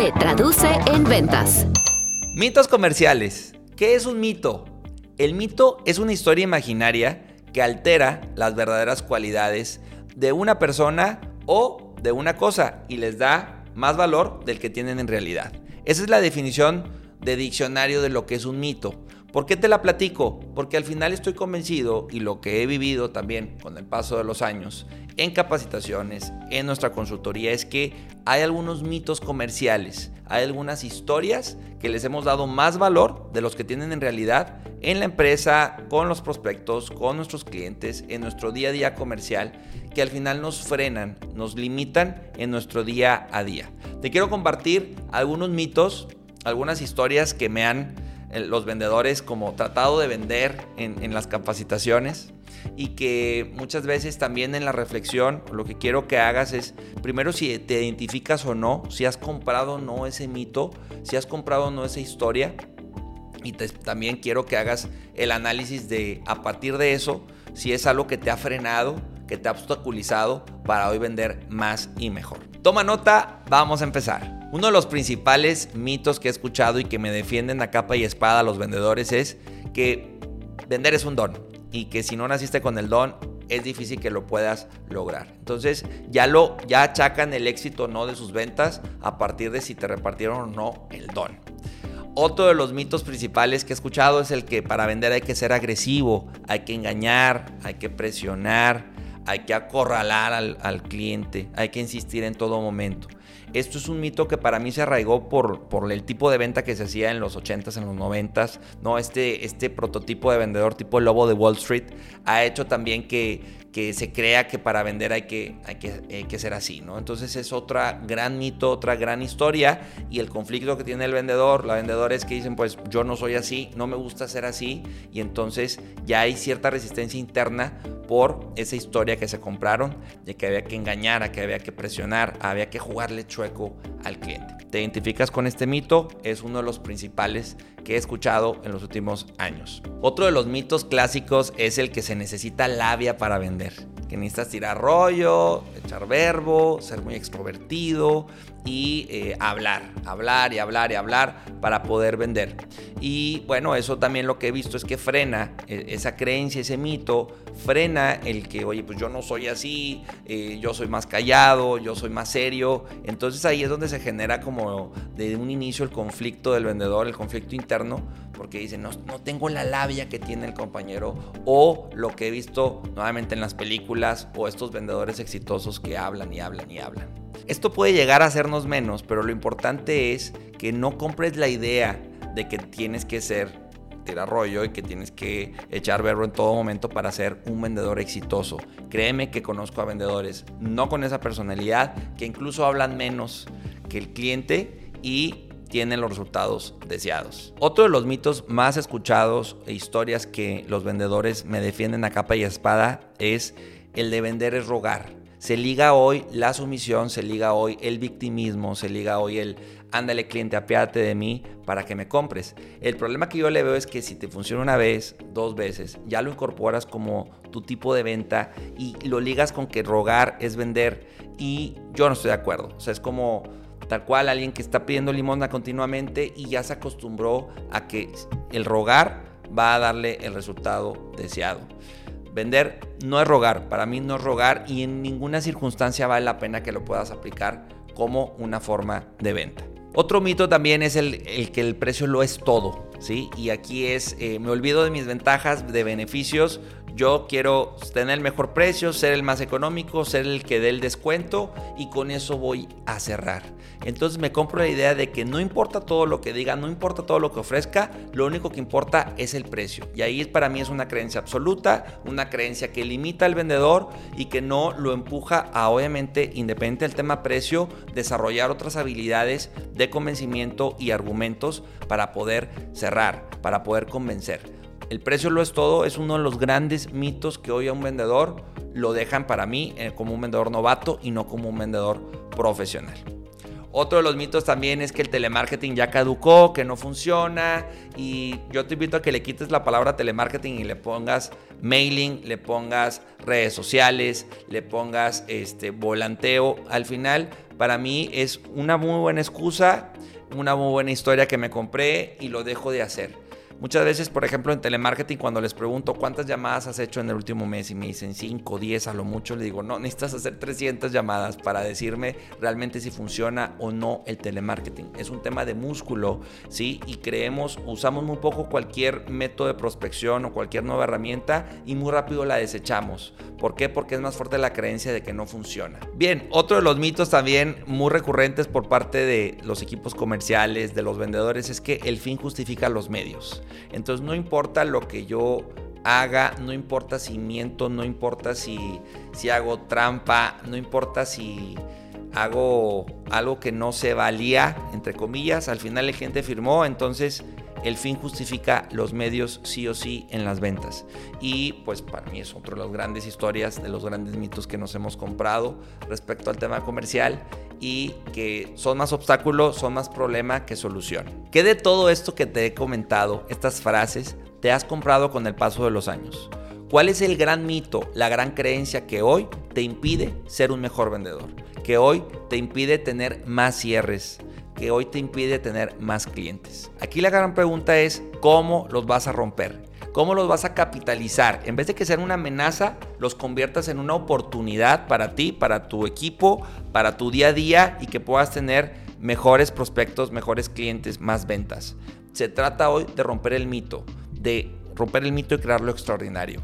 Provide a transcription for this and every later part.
se traduce en ventas. Mitos comerciales. ¿Qué es un mito? El mito es una historia imaginaria que altera las verdaderas cualidades de una persona o de una cosa y les da más valor del que tienen en realidad. Esa es la definición de diccionario de lo que es un mito. ¿Por qué te la platico? Porque al final estoy convencido y lo que he vivido también con el paso de los años en capacitaciones, en nuestra consultoría, es que hay algunos mitos comerciales, hay algunas historias que les hemos dado más valor de los que tienen en realidad en la empresa, con los prospectos, con nuestros clientes, en nuestro día a día comercial, que al final nos frenan, nos limitan en nuestro día a día. Te quiero compartir algunos mitos, algunas historias que me han los vendedores como tratado de vender en, las capacitaciones y que muchas veces también en la reflexión lo que quiero que hagas es primero si te identificas o no, si has comprado o no ese mito, si has comprado o no esa historia y también quiero que hagas el análisis de a partir de eso si es algo que te ha frenado, que te ha obstaculizado para hoy vender más y mejor. Toma nota, vamos a empezar. Uno de los principales mitos que he escuchado y que me defienden a capa y espada los vendedores es que vender es un don y que si no naciste con el don es difícil que lo puedas lograr. Entonces ya lo ya achacan el éxito no de sus ventas a partir de si te repartieron o no el don. Otro de los mitos principales que he escuchado es el que para vender hay que ser agresivo, hay que engañar, hay que presionar, hay que acorralar al, cliente, hay que insistir en todo momento. Esto es un mito que para mí se arraigó por, por el tipo de venta que se hacía en los 80s, en los 90s. ¿no? Este, este prototipo de vendedor tipo el lobo de Wall Street ha hecho también que, que se crea que para vender hay que, hay que, que ser así, ¿no? Entonces es otra gran mito, otra gran historia y el conflicto que tiene el vendedor, la vendedora es que dicen, pues yo no soy así, no me gusta ser así y entonces ya hay cierta resistencia interna por esa historia que se compraron de que había que engañar, que había que presionar, había que jugarle chueco al cliente. ¿Te identificas con este mito? Es uno de los principales que he escuchado en los últimos años. Otro de los mitos clásicos es el que se necesita labia para vender aprender. Que necesitas tirar rollo, echar verbo, ser muy extrovertido y eh, hablar, hablar y hablar y hablar para poder vender. Y bueno, eso también lo que he visto es que frena eh, esa creencia, ese mito, frena el que, oye, pues yo no soy así, eh, yo soy más callado, yo soy más serio. Entonces ahí es donde se genera como de un inicio el conflicto del vendedor, el conflicto interno, porque dice, no, no tengo la labia que tiene el compañero o lo que he visto nuevamente en las películas o estos vendedores exitosos que hablan y hablan y hablan. Esto puede llegar a hacernos menos, pero lo importante es que no compres la idea de que tienes que ser tirar rollo y que tienes que echar verbo en todo momento para ser un vendedor exitoso. Créeme que conozco a vendedores no con esa personalidad, que incluso hablan menos que el cliente y tienen los resultados deseados. Otro de los mitos más escuchados e historias que los vendedores me defienden a capa y espada es el de vender es rogar. Se liga hoy la sumisión, se liga hoy el victimismo, se liga hoy el ándale cliente, apiádate de mí para que me compres. El problema que yo le veo es que si te funciona una vez, dos veces, ya lo incorporas como tu tipo de venta y lo ligas con que rogar es vender y yo no estoy de acuerdo. O sea, es como tal cual alguien que está pidiendo limosna continuamente y ya se acostumbró a que el rogar va a darle el resultado deseado. Vender no es rogar, para mí no es rogar y en ninguna circunstancia vale la pena que lo puedas aplicar como una forma de venta. Otro mito también es el, que el precio lo es todo, ¿sí? Y aquí es, eh, me olvido de mis ventajas, de beneficios, yo quiero tener el mejor precio, ser el más económico, ser el que dé el descuento y con eso voy a cerrar. Entonces me compro la idea de que no importa todo lo que diga, no importa todo lo que ofrezca, lo único que importa es el precio. Y ahí para mí es una creencia absoluta, una creencia que limita al vendedor y que no lo empuja a obviamente, independiente del tema precio, desarrollar otras habilidades de convencimiento y argumentos para poder cerrar, para poder convencer. El precio lo es todo, es uno de los grandes mitos que hoy a un vendedor lo dejan para mí eh, como un vendedor novato y no como un vendedor profesional. Otro de los mitos también es que el telemarketing ya caducó, que no funciona. Y yo te invito a que le quites la palabra telemarketing y le pongas mailing, le pongas redes sociales, le pongas este volanteo. Al final, para mí es una muy buena excusa, una muy buena historia que me compré y lo dejo de hacer. Muchas veces, por ejemplo, en telemarketing, cuando les pregunto cuántas llamadas has hecho en el último mes y me dicen 5, 10 a lo mucho, le digo, no, necesitas hacer 300 llamadas para decirme realmente si funciona o no el telemarketing. Es un tema de músculo, ¿sí? Y creemos, usamos muy poco cualquier método de prospección o cualquier nueva herramienta y muy rápido la desechamos. ¿Por qué? Porque es más fuerte la creencia de que no funciona. Bien, otro de los mitos también muy recurrentes por parte de los equipos comerciales, de los vendedores, es que el fin justifica los medios. Entonces no importa lo que yo haga, no importa si miento, no importa si, si hago trampa, no importa si hago algo que no se valía, entre comillas, al final la gente firmó, entonces el fin justifica los medios sí o sí en las ventas. Y pues para mí es otro de las grandes historias, de los grandes mitos que nos hemos comprado respecto al tema comercial y que son más obstáculos, son más problema que solución. ¿Qué de todo esto que te he comentado, estas frases, te has comprado con el paso de los años? ¿Cuál es el gran mito, la gran creencia que hoy te impide ser un mejor vendedor? Que hoy te impide tener más cierres, que hoy te impide tener más clientes. Aquí la gran pregunta es, ¿cómo los vas a romper? ¿Cómo los vas a capitalizar? En vez de que sean una amenaza, los conviertas en una oportunidad para ti, para tu equipo, para tu día a día y que puedas tener mejores prospectos, mejores clientes, más ventas. Se trata hoy de romper el mito, de romper el mito y crear lo extraordinario.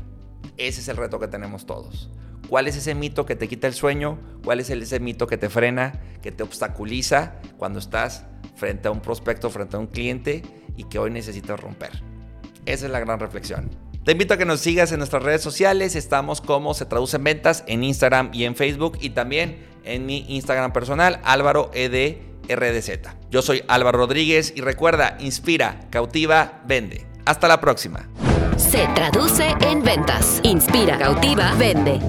Ese es el reto que tenemos todos. ¿Cuál es ese mito que te quita el sueño? ¿Cuál es ese mito que te frena, que te obstaculiza cuando estás frente a un prospecto, frente a un cliente y que hoy necesitas romper? Esa es la gran reflexión. Te invito a que nos sigas en nuestras redes sociales. Estamos como se traduce en ventas en Instagram y en Facebook y también en mi Instagram personal, Álvaro EDRDZ. Yo soy Álvaro Rodríguez y recuerda, inspira, cautiva, vende. Hasta la próxima. Se traduce en ventas. Inspira, cautiva, vende.